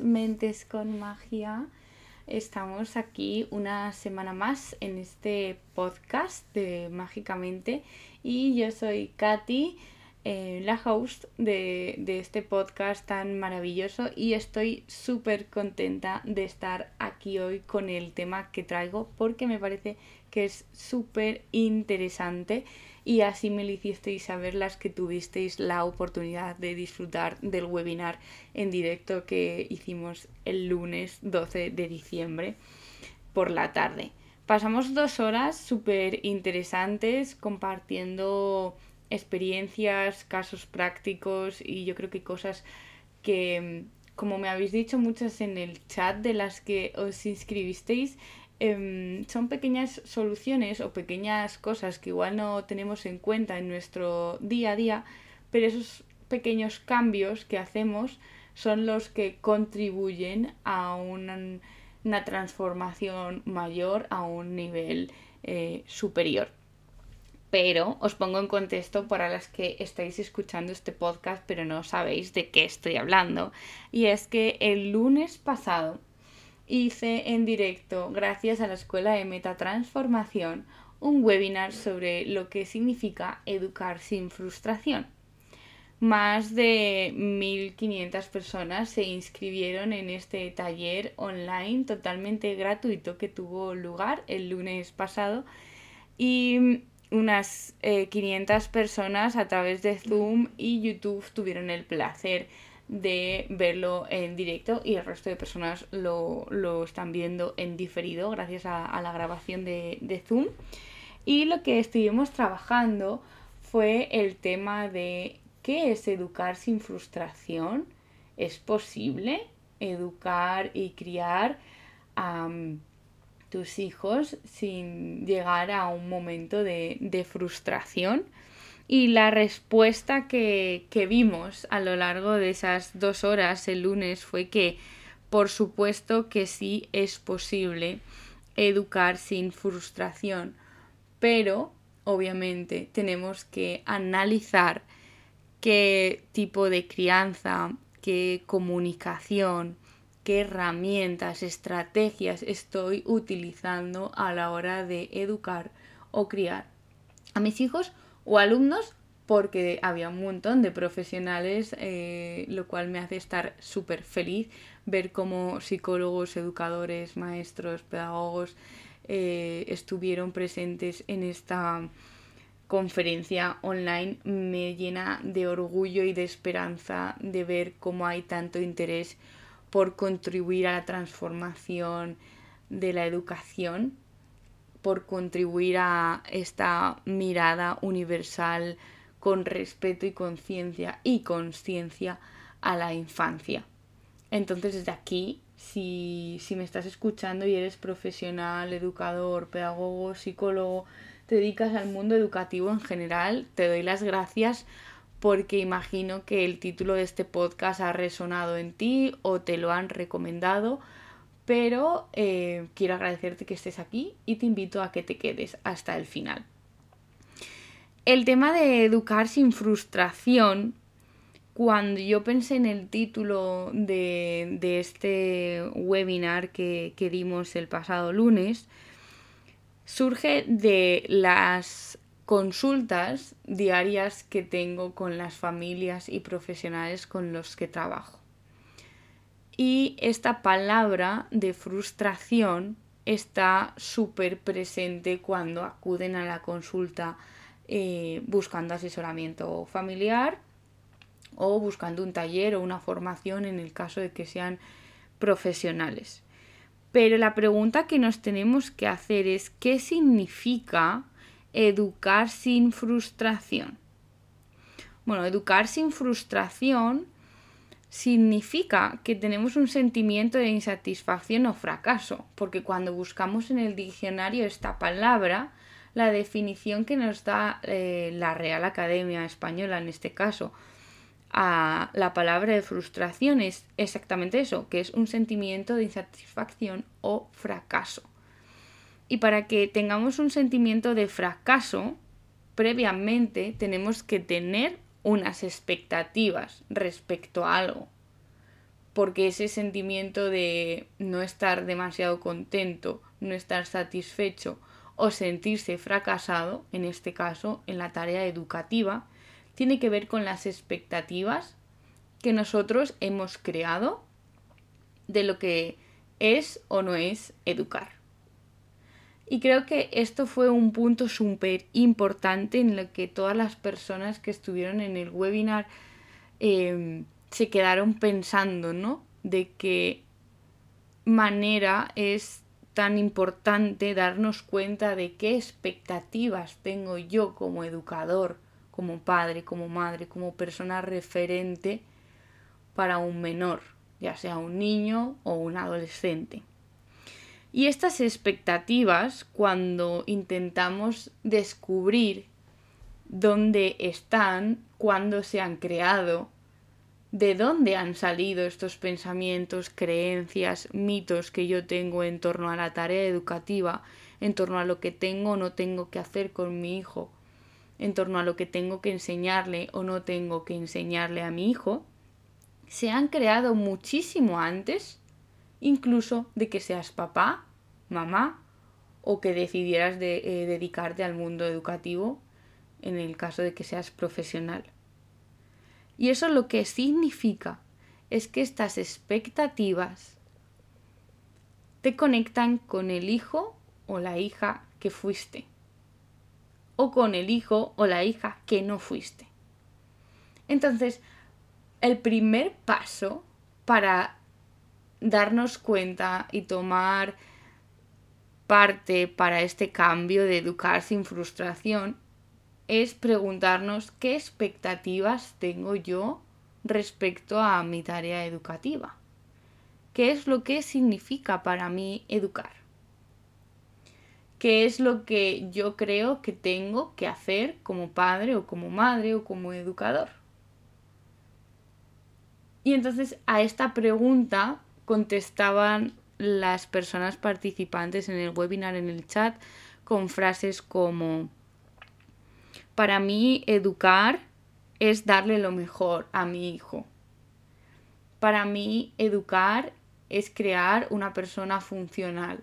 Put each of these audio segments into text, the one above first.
mentes con magia. Estamos aquí una semana más en este podcast de Mágicamente y yo soy Katy, eh, la host de, de este podcast tan maravilloso y estoy súper contenta de estar aquí hoy con el tema que traigo porque me parece que es súper interesante y así me lo hicisteis saber las que tuvisteis la oportunidad de disfrutar del webinar en directo que hicimos el lunes 12 de diciembre por la tarde. Pasamos dos horas súper interesantes compartiendo experiencias, casos prácticos y yo creo que cosas que, como me habéis dicho muchas en el chat de las que os inscribisteis, Em, son pequeñas soluciones o pequeñas cosas que igual no tenemos en cuenta en nuestro día a día, pero esos pequeños cambios que hacemos son los que contribuyen a una, transformación mayor, a un nivel eh, superior. Pero os pongo en contexto para las que estáis escuchando este podcast pero no sabéis de qué estoy hablando. Y es que el lunes pasado hice en directo, gracias a la Escuela de Metatransformación, un webinar sobre lo que significa educar sin frustración. Más de 1.500 personas se inscribieron en este taller online totalmente gratuito que tuvo lugar el lunes pasado y unas 500 eh, personas a través de Zoom y YouTube tuvieron el placer de verlo en directo y el resto de personas lo, están viendo en diferido gracias a, la grabación de, de, Zoom. Y lo que estuvimos trabajando fue el tema de qué es educar sin frustración. ¿Es posible educar y criar a tus hijos sin llegar a un momento de, de frustración? Y la respuesta que, vimos a lo largo de esas dos horas el lunes fue que, por supuesto que sí es posible educar sin frustración, pero obviamente tenemos que analizar qué tipo de crianza, qué comunicación, qué herramientas, estrategias estoy utilizando a la hora de educar o criar a mis hijos o alumnos porque había un montón de profesionales, eh, lo cual me hace estar súper feliz ver cómo psicólogos, educadores, maestros, pedagogos eh, estuvieron presentes en esta conferencia online. Me llena de orgullo y de esperanza de ver cómo hay tanto interés por contribuir a la transformación de la educación por contribuir a esta mirada universal con respeto y conciencia y conciencia a la infancia. Entonces desde aquí, si, si me estás escuchando y eres profesional, educador, pedagogo, psicólogo, te dedicas al mundo educativo en general, te doy las gracias porque imagino que el título de este podcast ha resonado en ti o te lo han recomendado pero eh, quiero agradecerte que estés aquí y te invito a que te quedes hasta el final. El tema de educar sin frustración, cuando yo pensé en el título de, este webinar que, que dimos el pasado lunes, surge de las consultas diarias que tengo con las familias y profesionales con los que trabajo. Y esta palabra de frustración está súper presente cuando acuden a la consulta eh, buscando asesoramiento familiar o buscando un taller o una formación en el caso de que sean profesionales. Pero la pregunta que nos tenemos que hacer es ¿qué significa educar sin frustración? Bueno, educar sin frustración significa que tenemos un sentimiento de insatisfacción o fracaso, porque cuando buscamos en el diccionario esta palabra, la definición que nos da eh, la Real Academia Española en este caso a la palabra de frustración es exactamente eso, que es un sentimiento de insatisfacción o fracaso. Y para que tengamos un sentimiento de fracaso, previamente tenemos que tener unas expectativas respecto a algo. porque ese sentimiento de no estar demasiado contento, no estar satisfecho o sentirse fracasado, en este caso en la tarea educativa, tiene que ver con las expectativas que nosotros hemos creado de lo que es o no es educar. Y creo que esto fue un punto súper importante en lo que todas las personas que estuvieron en el webinar em, se quedaron pensando, ¿no? De qué manera es tan importante darnos cuenta de qué expectativas tengo yo como educador, como padre, como madre, como persona referente para un menor, ya sea un niño o un adolescente. Y estas expectativas, cuando intentamos descubrir dónde están, cuándo se han creado, de dónde han salido estos pensamientos, creencias, mitos que yo tengo en torno a la tarea educativa, en torno a lo que tengo o no tengo que hacer con mi hijo, en torno a lo que tengo que enseñarle o no tengo que enseñarle a mi hijo, se han creado muchísimo antes, incluso de que seas papá, mamá o que decidieras de, eh, dedicarte al mundo educativo en el caso de que seas profesional. Y eso lo que significa es que estas expectativas te conectan con el hijo o la hija que fuiste o con el hijo o la hija que no fuiste. Entonces, el primer paso para darnos cuenta y tomar parte para este cambio de educar sin frustración es preguntarnos qué expectativas tengo yo respecto a mi tarea educativa. ¿Qué es lo que significa para mí educar? ¿Qué es lo que yo creo que tengo que hacer como padre o como madre o como educador? Y entonces a esta pregunta contestaban las personas participantes en el webinar en el chat con frases como para mí educar es darle lo mejor a mi hijo. Para mí educar es crear una persona funcional.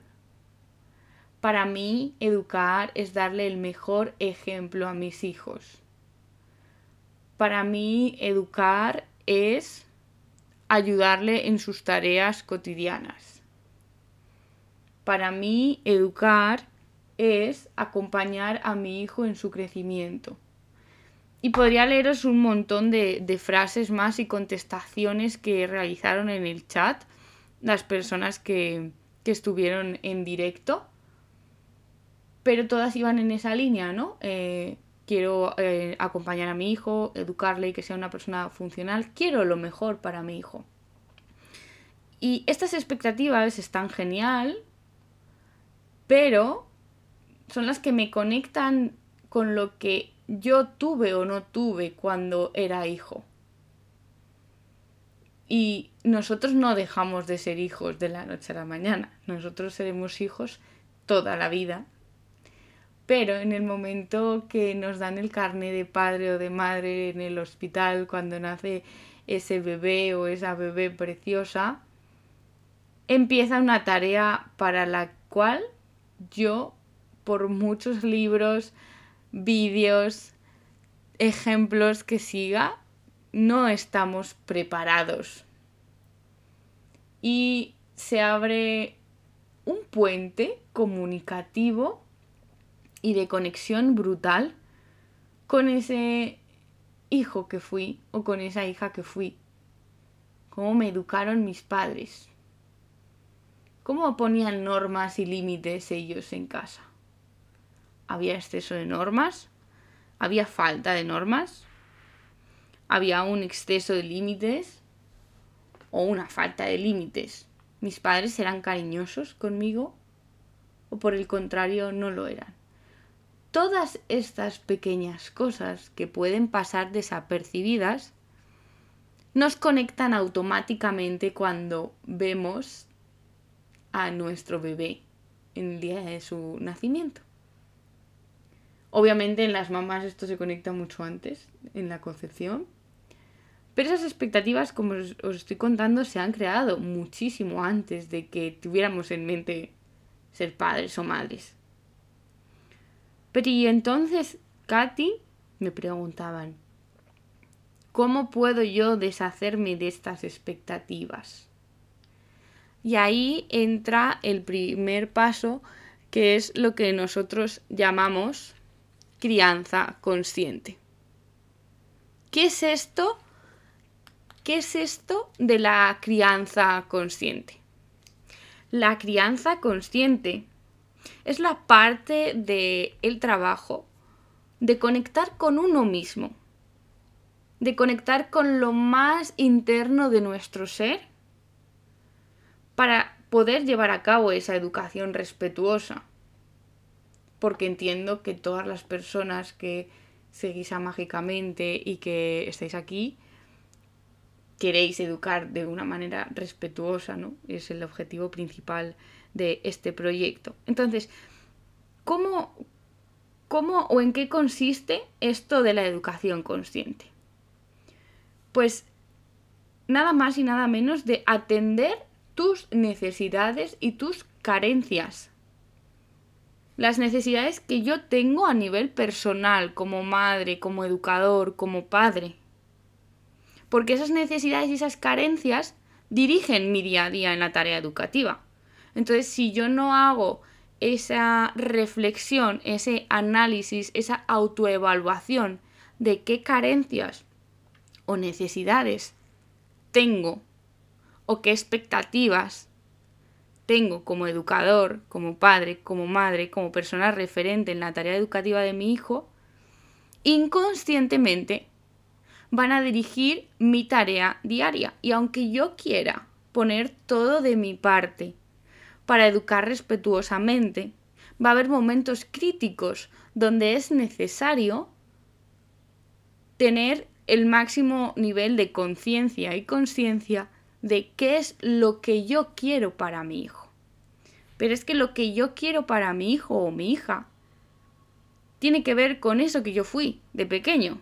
Para mí educar es darle el mejor ejemplo a mis hijos. Para mí educar es ayudarle en sus tareas cotidianas. Para mí, educar es acompañar a mi hijo en su crecimiento. Y podría leeros un montón de, frases más y contestaciones que realizaron en el chat las personas que, estuvieron en directo. Pero todas iban en esa línea, ¿no? Eh, quiero eh, acompañar a mi hijo, educarle y que sea una persona funcional. Quiero lo mejor para mi hijo. Y estas expectativas están genial, pero son las que me conectan con lo que yo tuve o no tuve cuando era hijo. Y nosotros no dejamos de ser hijos de la noche a la mañana. Nosotros seremos hijos toda la vida. Pero en el momento que nos dan el carné de padre o de madre en el hospital, cuando nace ese bebé o esa bebé preciosa, empieza una tarea para la cual yo, por muchos libros, vídeos, ejemplos que siga, no estamos preparados. Y se abre un puente comunicativo y de conexión brutal con ese hijo que fui o con esa hija que fui. Cómo me educaron mis padres. ¿Cómo ponían normas y límites ellos en casa? ¿Había exceso de normas? ¿Había falta de normas? ¿Había un exceso de límites? ¿O una falta de límites? ¿Mis padres eran cariñosos conmigo? ¿O por el contrario no lo eran? Todas estas pequeñas cosas que pueden pasar desapercibidas nos conectan automáticamente cuando vemos a nuestro bebé en el día de su nacimiento. Obviamente en las mamás esto se conecta mucho antes, en la concepción, Pero esas expectativas, como os, estoy contando, se han creado muchísimo antes de que tuviéramos en mente ser padres o madres. Pero y entonces, Katy, me preguntaban, ¿cómo puedo yo deshacerme de estas expectativas? Y ahí entra el primer paso, que es lo que nosotros llamamos crianza consciente. ¿Qué es esto? ¿Qué es esto de la crianza consciente? La crianza consciente es la parte del el trabajo de conectar con uno mismo, de conectar con lo más interno de nuestro ser para poder llevar a cabo esa educación respetuosa. Porque entiendo que todas las personas que seguís a Mágicamente y que estáis aquí, queréis educar de una manera respetuosa, ¿no? Es el objetivo principal de este proyecto. Entonces, ¿cómo, cómo o en qué consiste esto de la educación consciente? Pues nada más y nada menos de atender tus necesidades y tus carencias. Las necesidades que yo tengo a nivel personal, como madre, como educador, como padre. Porque esas necesidades y esas carencias dirigen mi día a día en la tarea educativa. Entonces, si yo no hago esa reflexión, ese análisis, esa autoevaluación de qué carencias o necesidades tengo o qué expectativas tengo como educador, como padre, como madre, como persona referente en la tarea educativa de mi hijo, inconscientemente van a dirigir mi tarea diaria. Y aunque yo quiera poner todo de mi parte para educar respetuosamente, va a haber momentos críticos donde es necesario tener el máximo nivel de conciencia y conciencia de qué es lo que yo quiero para mi hijo. Pero es que lo que yo quiero para mi hijo o mi hija tiene que ver con eso que yo fui de pequeño.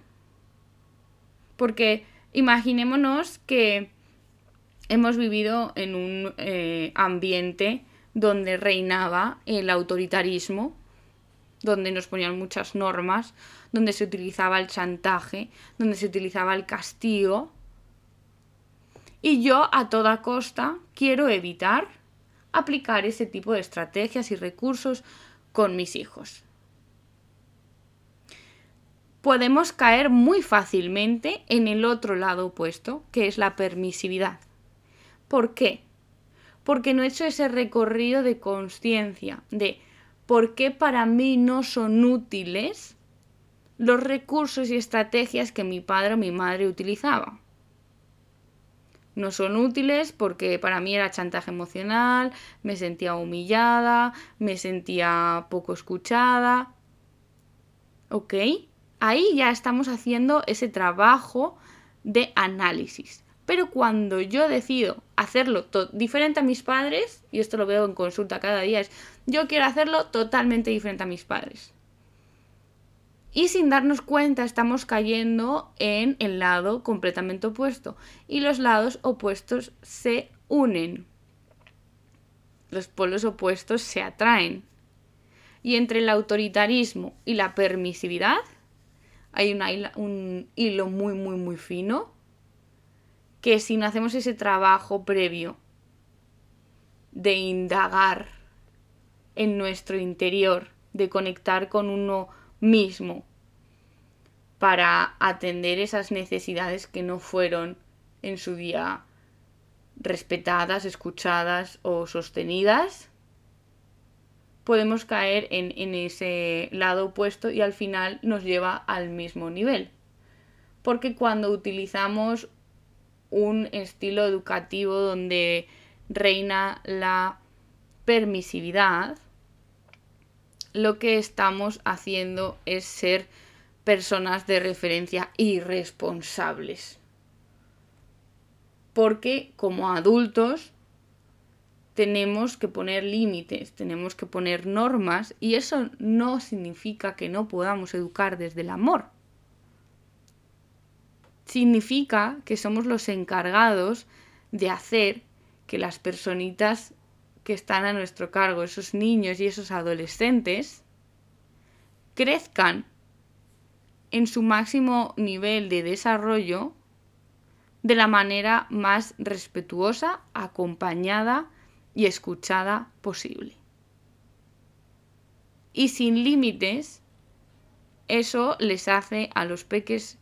Porque imaginémonos que hemos vivido en un eh, ambiente donde reinaba el autoritarismo, donde nos ponían muchas normas, donde se utilizaba el chantaje, donde se utilizaba el castigo, y yo a toda costa quiero evitar aplicar ese tipo de estrategias y recursos con mis hijos. Podemos caer muy fácilmente en el otro lado opuesto, que es la permisividad. ¿Por qué? Porque no he hecho ese recorrido de conciencia de por qué para mí no son útiles los recursos y estrategias que mi padre o mi madre utilizaban no son útiles porque para mí era chantaje emocional, me sentía humillada, me sentía poco escuchada. ¿Ok? Ahí ya estamos haciendo ese trabajo de análisis. Pero cuando yo decido hacerlo diferente a mis padres, y esto lo veo en consulta cada día, es yo quiero hacerlo totalmente diferente a mis padres. Y sin darnos cuenta estamos cayendo en el lado completamente opuesto. Y los lados opuestos se unen. Los polos opuestos se atraen. Y entre el autoritarismo y la permisividad hay un hilo muy, muy, muy fino que si no hacemos ese trabajo previo de indagar en nuestro interior, de conectar con uno mismo para atender esas necesidades que no fueron en su día respetadas, escuchadas o sostenidas, podemos caer en, ese lado opuesto y al final nos lleva al mismo nivel. Porque cuando utilizamos un estilo educativo donde reina la permisividad, lo que estamos haciendo es ser personas de referencia irresponsables. Porque como adultos tenemos que poner límites, tenemos que poner normas y eso no significa que no podamos educar desde el amor. Significa que somos los encargados de hacer que las personitas que están a nuestro cargo, esos niños y esos adolescentes, crezcan en su máximo nivel de desarrollo de la manera más respetuosa, acompañada y escuchada posible. Y sin límites, eso les hace a los peques,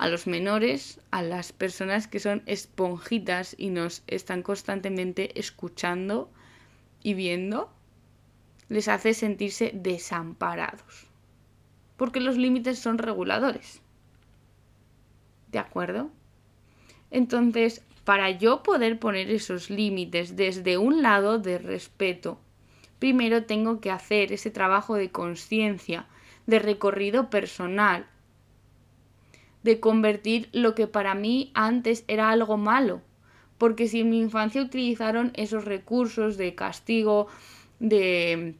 a los menores, a las personas que son esponjitas y nos están constantemente escuchando y viendo, les hace sentirse desamparados. Porque los límites son reguladores. ¿De acuerdo? Entonces, para yo poder poner esos límites desde un lado de respeto, primero tengo que hacer ese trabajo de conciencia, de recorrido personal, de convertir lo que para mí antes era algo malo. Porque si en mi infancia utilizaron esos recursos de castigo, de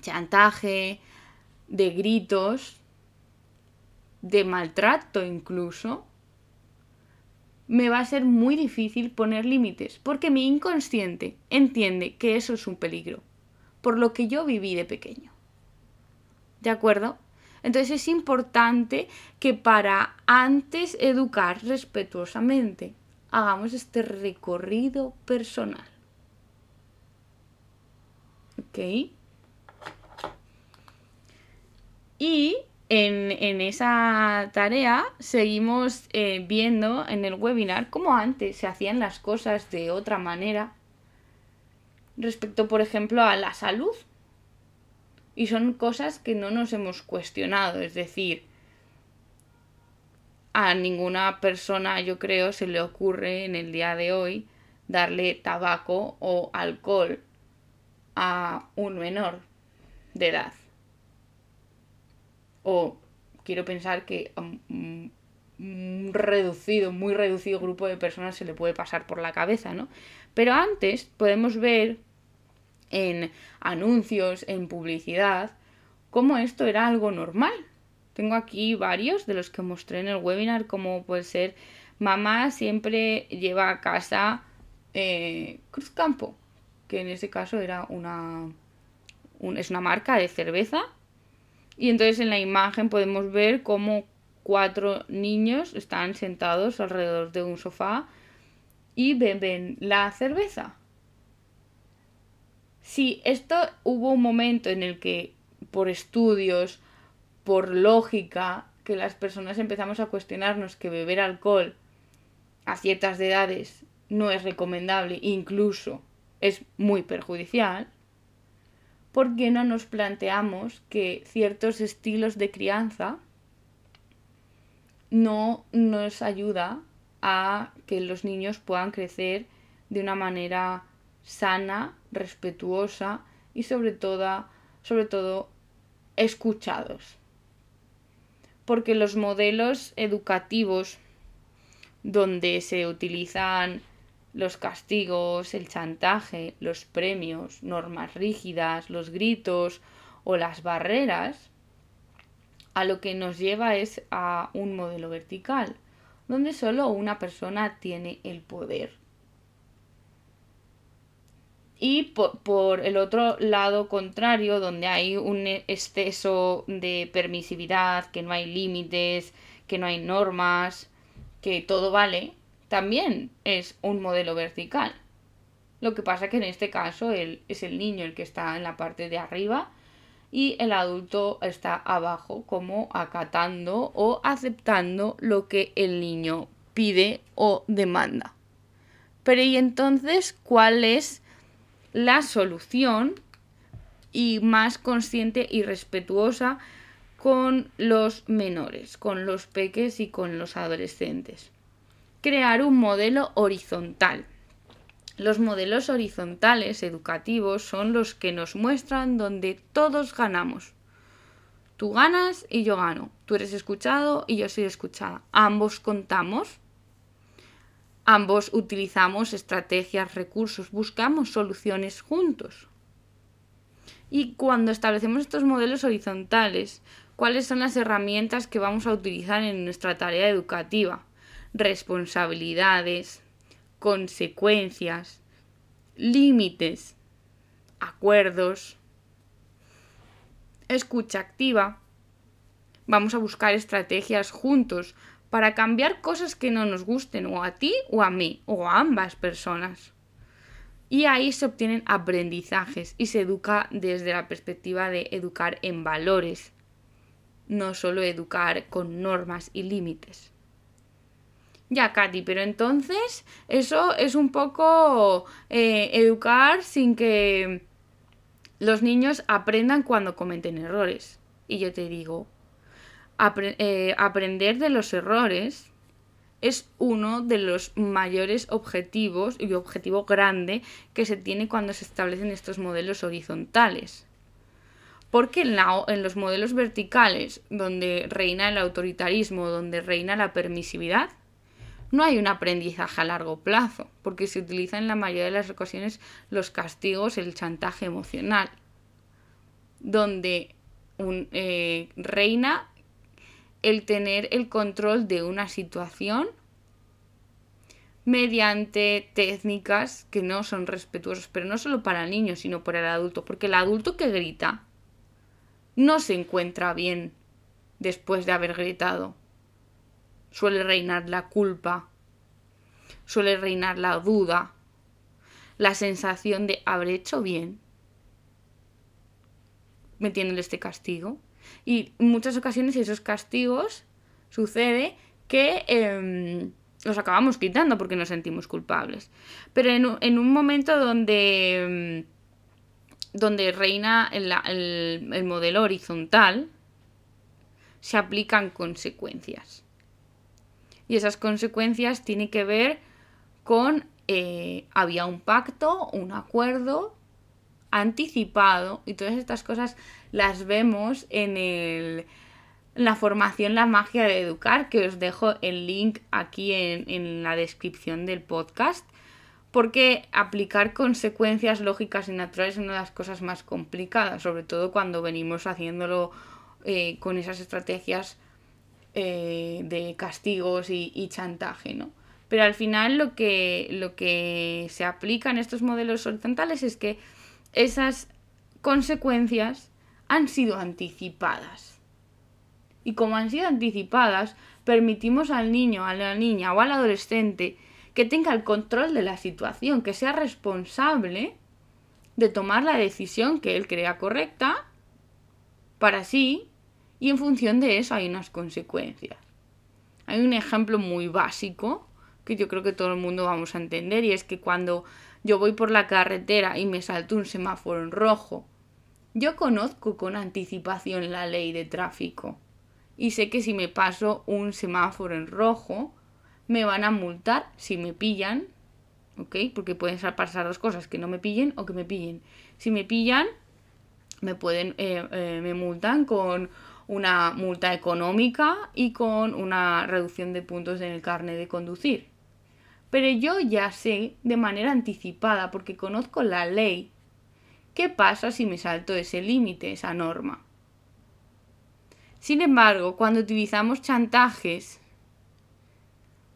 chantaje, de gritos, de maltrato incluso, me va a ser muy difícil poner límites, porque mi inconsciente entiende que eso es un peligro, por lo que yo viví de pequeño. ¿De acuerdo? Entonces es importante que para antes educar respetuosamente, hagamos este recorrido personal. ¿Ok? Y en, esa tarea seguimos eh, viendo en el webinar cómo antes se hacían las cosas de otra manera respecto, por ejemplo, a la salud. Y son cosas que no nos hemos cuestionado, es decir, a ninguna persona, yo creo, se le ocurre en el día de hoy darle tabaco o alcohol a un menor de edad o quiero pensar que a un, reducido, muy reducido grupo de personas se le puede pasar por la cabeza, ¿no? Pero antes podemos ver en anuncios, en publicidad, cómo esto era algo normal. Tengo aquí varios de los que mostré en el webinar, como puede ser mamá siempre lleva a casa eh, Cruz Campo, que en ese caso era una, es una marca de cerveza y entonces en la imagen podemos ver cómo cuatro niños están sentados alrededor de un sofá y beben la cerveza. Si esto hubo un momento en el que por estudios, por lógica, que las personas empezamos a cuestionarnos que beber alcohol a ciertas edades no es recomendable, incluso es muy perjudicial, ¿por qué no nos planteamos que ciertos estilos de crianza no nos ayuda a que los niños puedan crecer de una manera sana, respetuosa y sobre todo, sobre todo escuchados. Porque los modelos educativos donde se utilizan los castigos, el chantaje, los premios, normas rígidas, los gritos o las barreras, a lo que nos lleva es a un modelo vertical, donde solo una persona tiene el poder. Y por, por, el otro lado contrario, donde hay un exceso de permisividad, que no hay límites, que no hay normas, que todo vale, también es un modelo vertical. Lo que pasa que en este caso él es el niño el que está en la parte de arriba y el adulto está abajo como acatando o aceptando lo que el niño pide o demanda. Pero ¿y entonces cuál es la solución y más consciente y respetuosa con los menores, con los peques y con los adolescentes? crear un modelo horizontal. Los modelos horizontales educativos son los que nos muestran donde todos ganamos. Tú ganas y yo gano. Tú eres escuchado y yo soy escuchada. Ambos contamos. Ambos utilizamos estrategias, recursos, buscamos soluciones juntos. Y cuando establecemos estos modelos horizontales, ¿cuáles son las herramientas que vamos a utilizar en nuestra tarea educativa? responsabilidades, consecuencias, límites, acuerdos, escucha activa. Vamos a buscar estrategias juntos para cambiar cosas que no nos gusten o a ti o a mí o a ambas personas. Y ahí se obtienen aprendizajes y se educa desde la perspectiva de educar en valores, no solo educar con normas y límites. Ya, Katy, pero entonces eso es un poco eh, educar sin que los niños aprendan cuando cometen errores. Y yo te digo, eh, aprender de los errores es uno de los mayores objetivos y objetivo grande que se tiene cuando se establecen estos modelos horizontales. Porque en, en, los modelos verticales, donde reina el autoritarismo, donde reina la permisividad, no hay un aprendizaje a largo plazo, porque se utiliza en la mayoría de las ocasiones los castigos, el chantaje emocional, donde eh, reina el tener el control de una situación mediante técnicas que no son respetuosas, pero no solo para el niño, sino para el adulto, porque el adulto que grita no se encuentra bien después de haber gritado. Suele reinar la culpa, suele reinar la duda, la sensación de haber hecho bien, metiéndole este castigo. Y en muchas ocasiones esos castigos sucede que em, los acabamos quitando porque nos sentimos culpables. Pero en, un momento donde, em, donde reina el, el modelo horizontal, se aplican consecuencias. Y esas consecuencias tienen que ver con eh, había un pacto, un acuerdo anticipado y todas estas cosas las vemos en el la formación La magia de educar, que os dejo el link aquí en, en, la descripción del podcast, porque aplicar consecuencias lógicas y naturales es una de las cosas más complicadas, sobre todo cuando venimos haciéndolo eh, con esas estrategias eh, de castigos y, y, chantaje, ¿no? Pero al final lo que, lo que se aplica en estos modelos horizontales es que esas consecuencias han sido anticipadas. Y como han sido anticipadas, permitimos al niño, a la niña o al adolescente que tenga el control de la situación, que sea responsable de tomar la decisión que él crea correcta para sí y en función de eso hay unas consecuencias. Hay un ejemplo muy básico que yo creo que todo el mundo vamos a entender y es que cuando yo voy por la carretera y me salto un semáforo en rojo. Yo conozco con anticipación la ley de tráfico y sé que si me paso un semáforo en rojo me van a multar si me pillan, ¿ok? Porque pueden pasar dos cosas, que no me pillen o que me pillen. Si me pillan, me pueden, eh, eh, me multan con una multa económica y con una reducción de puntos en el carnet de conducir. Pero yo ya sé de manera anticipada, porque conozco la ley, qué pasa si me salto ese límite, esa norma. Sin embargo, cuando utilizamos chantajes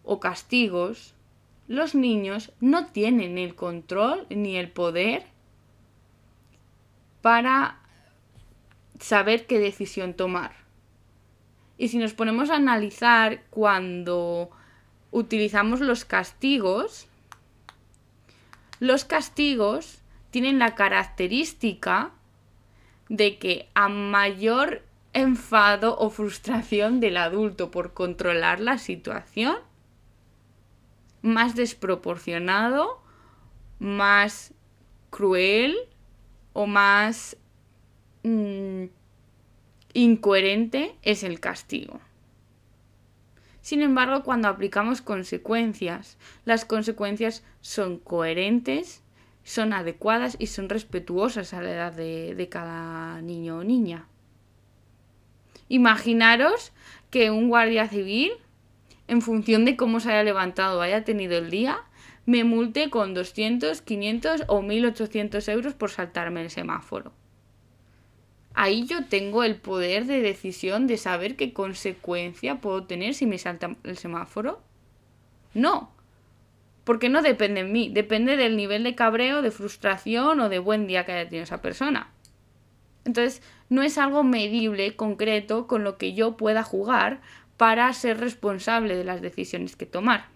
o castigos, los niños no tienen el control ni el poder para saber qué decisión tomar. Y si nos ponemos a analizar cuando utilizamos los castigos, los castigos tienen la característica de que a mayor enfado o frustración del adulto por controlar la situación, más desproporcionado, más cruel o más mm, incoherente es el castigo. Sin embargo, cuando aplicamos consecuencias, las consecuencias son coherentes, son adecuadas y son respetuosas a la edad de, cada niño o niña. Imaginaros que un guardia civil, en función de cómo se haya levantado o haya tenido el día, me multe con 200, 500 o 1800 euros por saltarme el semáforo ahí yo tengo el poder de decisión de saber qué consecuencia puedo tener si me salta el semáforo. No, porque no depende de mí, depende del nivel de cabreo, de frustración o de buen día que haya tenido esa persona. Entonces, no es algo medible, concreto, con lo que yo pueda jugar para ser responsable de las decisiones que tomar.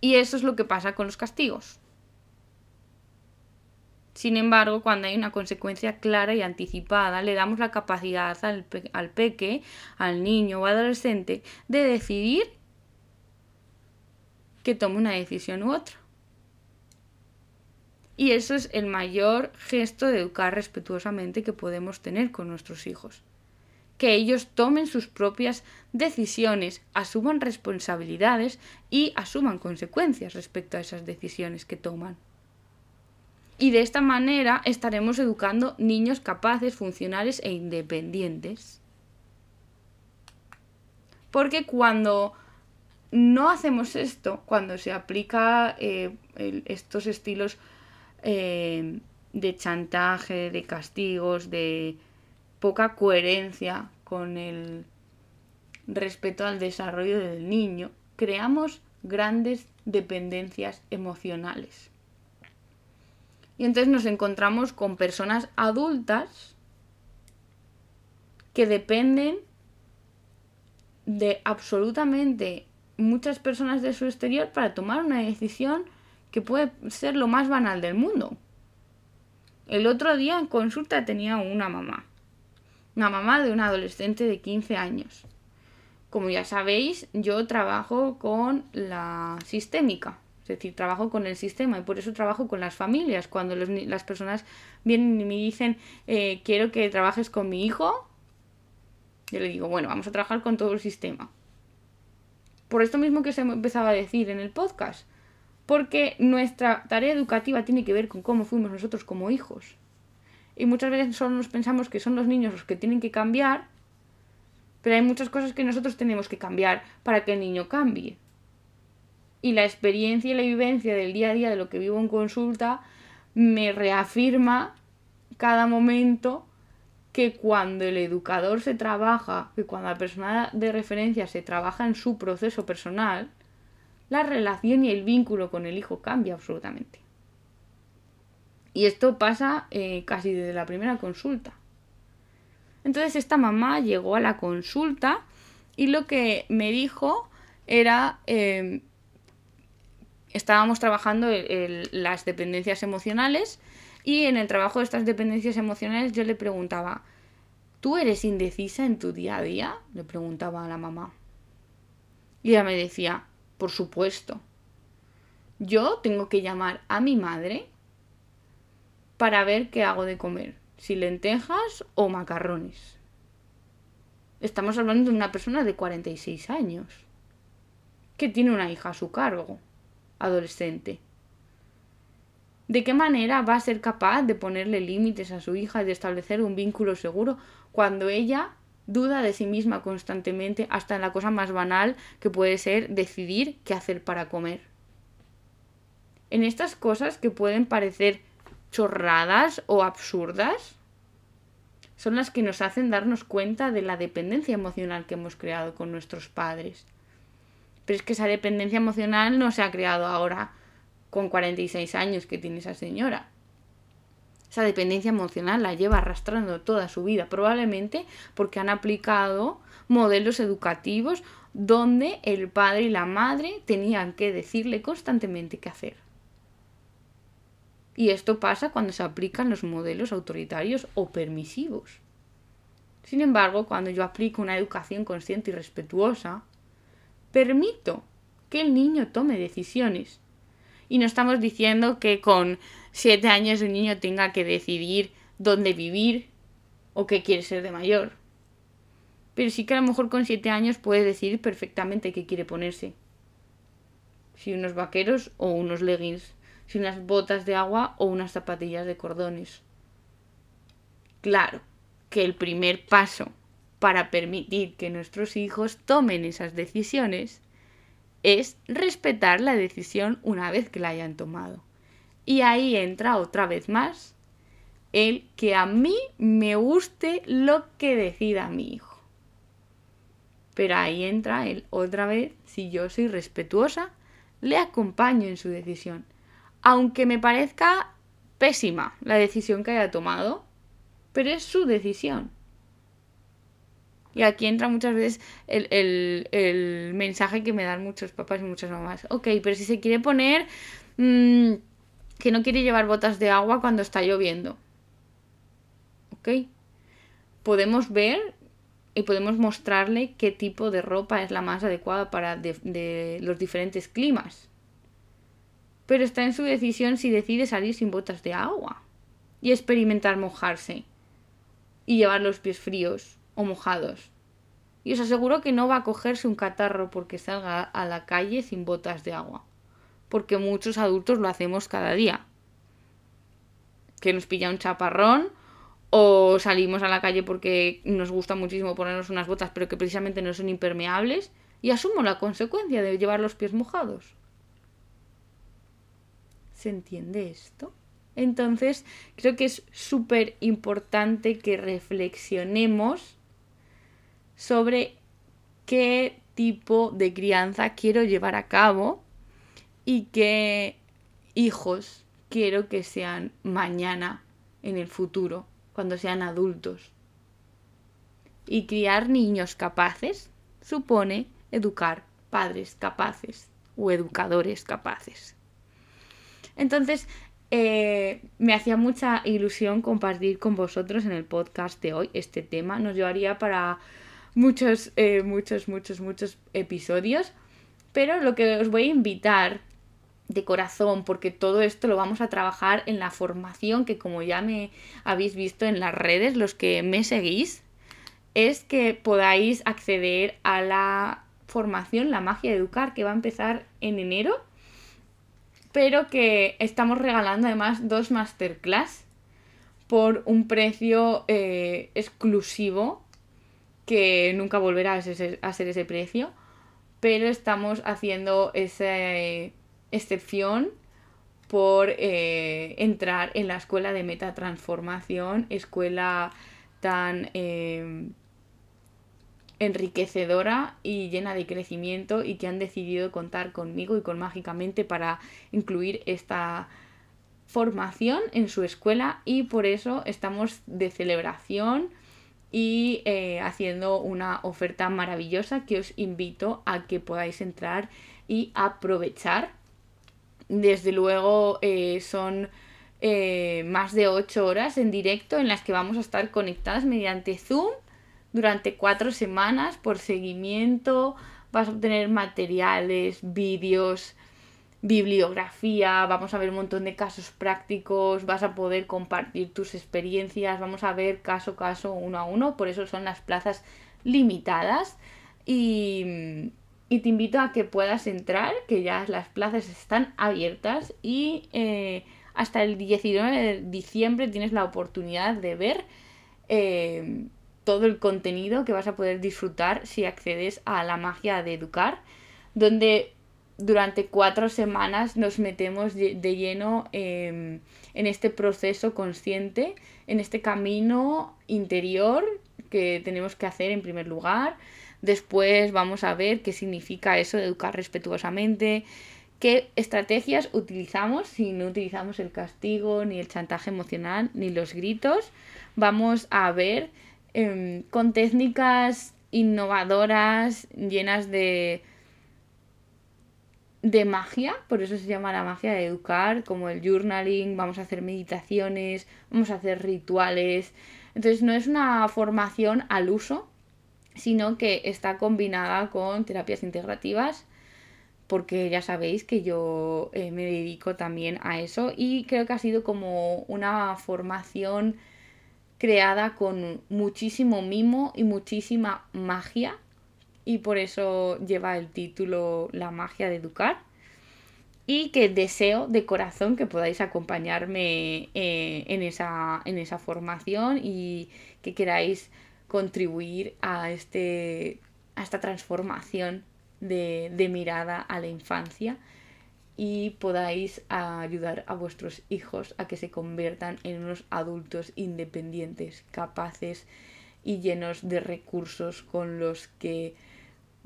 Y eso es lo que pasa con los castigos. Sin embargo, cuando hay una consecuencia clara y anticipada, le damos la capacidad al, al peque, al niño o adolescente, de decidir que tome una decisión u otra. Y eso es el mayor gesto de educar respetuosamente que podemos tener con nuestros hijos. Que ellos tomen sus propias decisiones, asuman responsabilidades y asuman consecuencias respecto a esas decisiones que toman. Y de esta manera estaremos educando niños capaces, funcionales e independientes. Porque cuando no hacemos esto, cuando se aplica eh, estos estilos eh, de chantaje, de castigos, de poca coherencia con el respeto al desarrollo del niño, creamos grandes dependencias emocionales. Y entonces nos encontramos con personas adultas que dependen de absolutamente muchas personas de su exterior para tomar una decisión que puede ser lo más banal del mundo. El otro día en consulta tenía una mamá, una mamá de un adolescente de 15 años. Como ya sabéis, yo trabajo con la sistémica, es decir, trabajo con el sistema y por eso trabajo con las familias. Cuando las personas vienen y me dicen, eh, quiero que trabajes con mi hijo, yo le digo, bueno, vamos a trabajar con todo el sistema. Por esto mismo que se empezaba a decir en el podcast. Porque nuestra tarea educativa tiene que ver con cómo fuimos nosotros como hijos. Y muchas veces solo nos pensamos que son los niños los que tienen que cambiar, pero hay muchas cosas que nosotros tenemos que cambiar para que el niño cambie y la experiencia y la vivencia del día a día de lo que vivo en consulta me reafirma cada momento que cuando el educador se trabaja, que cuando la persona de referencia se trabaja en su proceso personal, la relación y el vínculo con el hijo cambia absolutamente. Y esto pasa eh, casi desde la primera consulta. Entonces esta mamá llegó a la consulta y lo que me dijo era eh, estábamos trabajando las dependencias emocionales y en el trabajo de estas dependencias emocionales yo le preguntaba, ¿tú eres indecisa en tu día a día? Le preguntaba a la mamá. Y ella me decía, por supuesto. Yo tengo que llamar a mi madre para ver qué hago de comer, si lentejas o macarrones. Estamos hablando de una persona de 46 años, que tiene una hija a su cargo adolescente. ¿De qué manera va a ser capaz de ponerle límites a su hija y de establecer un vínculo seguro cuando ella duda de sí misma constantemente hasta en la cosa más banal que puede ser decidir qué hacer para comer? En estas cosas que pueden parecer chorradas o absurdas, son las que nos hacen darnos cuenta de la dependencia emocional que hemos creado con nuestros padres. Pero es que esa dependencia emocional no se ha creado ahora con 46 años que tiene esa señora. Esa dependencia emocional la lleva arrastrando toda su vida, probablemente porque han aplicado modelos educativos donde el padre y la madre tenían que decirle constantemente qué hacer. Y esto pasa cuando se aplican los modelos autoritarios o permisivos. Sin embargo, cuando yo aplico una educación consciente y respetuosa, permito que el niño tome decisiones. Y no estamos diciendo que con siete años un niño tenga que decidir dónde vivir o qué quiere ser de mayor. Pero sí que a lo mejor con siete años puede decidir perfectamente qué quiere ponerse. Si unos vaqueros o unos leggings, si unas botas de agua o unas zapatillas de cordones. Claro que el primer paso para permitir que nuestros hijos tomen esas decisiones es respetar la decisión una vez que la hayan tomado. Y ahí entra otra vez más el que a mí me guste lo que decida mi hijo. Pero ahí entra él otra vez, si yo soy respetuosa, le acompaño en su decisión. Aunque me parezca pésima la decisión que haya tomado, pero es su decisión. Y aquí entra muchas veces el, mensaje que me dan muchos papás y muchas mamás. Ok, pero si se quiere poner mm, que no quiere llevar botas de agua cuando está lloviendo. Ok. Podemos ver y podemos mostrarle qué tipo de ropa es la más adecuada para de los diferentes climas. Pero está en su decisión si decide salir sin botas de agua y experimentar mojarse y llevar los pies fríos o mojados. Y os aseguro que no va a cogerse un catarro porque salga a la calle sin botas de agua. Porque muchos adultos lo hacemos cada día. Que nos pilla un chaparrón o salimos a la calle porque nos gusta muchísimo ponernos unas botas pero que precisamente no son impermeables y asumo la consecuencia de llevar los pies mojados. ¿Se entiende esto? Entonces, creo que es súper importante que reflexionemos sobre qué tipo de crianza quiero llevar a cabo y qué hijos quiero que sean mañana en el futuro, cuando sean adultos. Y criar niños capaces supone educar padres capaces o educadores capaces. Entonces, eh, me hacía mucha ilusión compartir con vosotros en el podcast de hoy este tema. Nos llevaría para muchos, eh, muchos, muchos, muchos episodios. Pero lo que os voy a invitar de corazón, porque todo esto lo vamos a trabajar en la formación, que como ya me habéis visto en las redes, los que me seguís, es que podáis acceder a la formación La magia de educar, que va a empezar en enero pero que estamos regalando además dos masterclass por un precio eh, exclusivo que nunca volverá a ser, ese precio, pero estamos haciendo esa excepción por eh, entrar en la escuela de metatransformación, escuela tan eh, enriquecedora y llena de crecimiento y que han decidido contar conmigo y con Mágicamente para incluir esta formación en su escuela y por eso estamos de celebración y eh, haciendo una oferta maravillosa que os invito a que podáis entrar y aprovechar. Desde luego eh, son eh, más de 8 horas en directo en las que vamos a estar conectadas mediante Zoom durante cuatro semanas por seguimiento. Vas a obtener materiales, vídeos, bibliografía, vamos a ver un montón de casos prácticos, vas a poder compartir tus experiencias, vamos a ver caso a caso, uno a uno, por eso son las plazas limitadas. Y, te invito a que puedas entrar, que ya las plazas están abiertas y eh, hasta el 19 de diciembre tienes la oportunidad de ver eh, todo el contenido que vas a poder disfrutar si accedes a la magia de educar, donde durante cuatro semanas nos metemos de, lleno em, en este proceso consciente, en este camino interior que tenemos que hacer en primer lugar. Después vamos a ver qué significa eso de educar respetuosamente, qué estrategias utilizamos si no utilizamos el castigo, ni el chantaje emocional, ni los gritos. Vamos a ver Em, con técnicas innovadoras, llenas de, de magia, por eso se llama la magia de educar, como el journaling, vamos a hacer meditaciones, vamos a hacer rituales. Entonces no es una formación al uso, sino que está combinada con terapias integrativas, porque ya sabéis que yo eh, me dedico también a eso y creo que ha sido como una formación creada con muchísimo mimo y muchísima magia y por eso lleva el título La magia de educar y que deseo de corazón que podáis acompañarme eh, en, esa, en esa formación y que queráis contribuir a, este, a esta transformación de, de mirada a la infancia y podáis ayudar a vuestros hijos a que se conviertan en unos adultos independientes, capaces y llenos de recursos con los que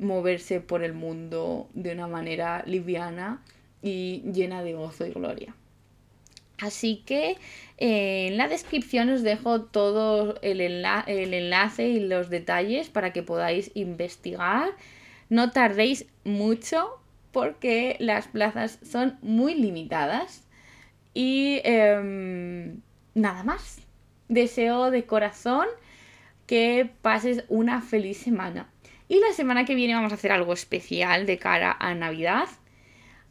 moverse por el mundo de una manera liviana y llena de gozo y gloria. Así que eh, en la descripción os dejo todo el, el, enlace y los detalles para que podáis investigar. No tardéis mucho porque las plazas son muy limitadas. Y em, nada más. Deseo de corazón que pases una feliz semana. Y la semana que viene vamos a hacer algo especial de cara a Navidad.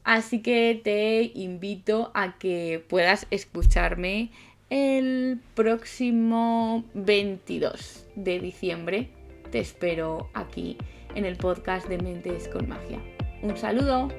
Así que te invito a que puedas escucharme el próximo 22 de diciembre. Te espero aquí en el podcast de Mentes con Magia. Un saludo.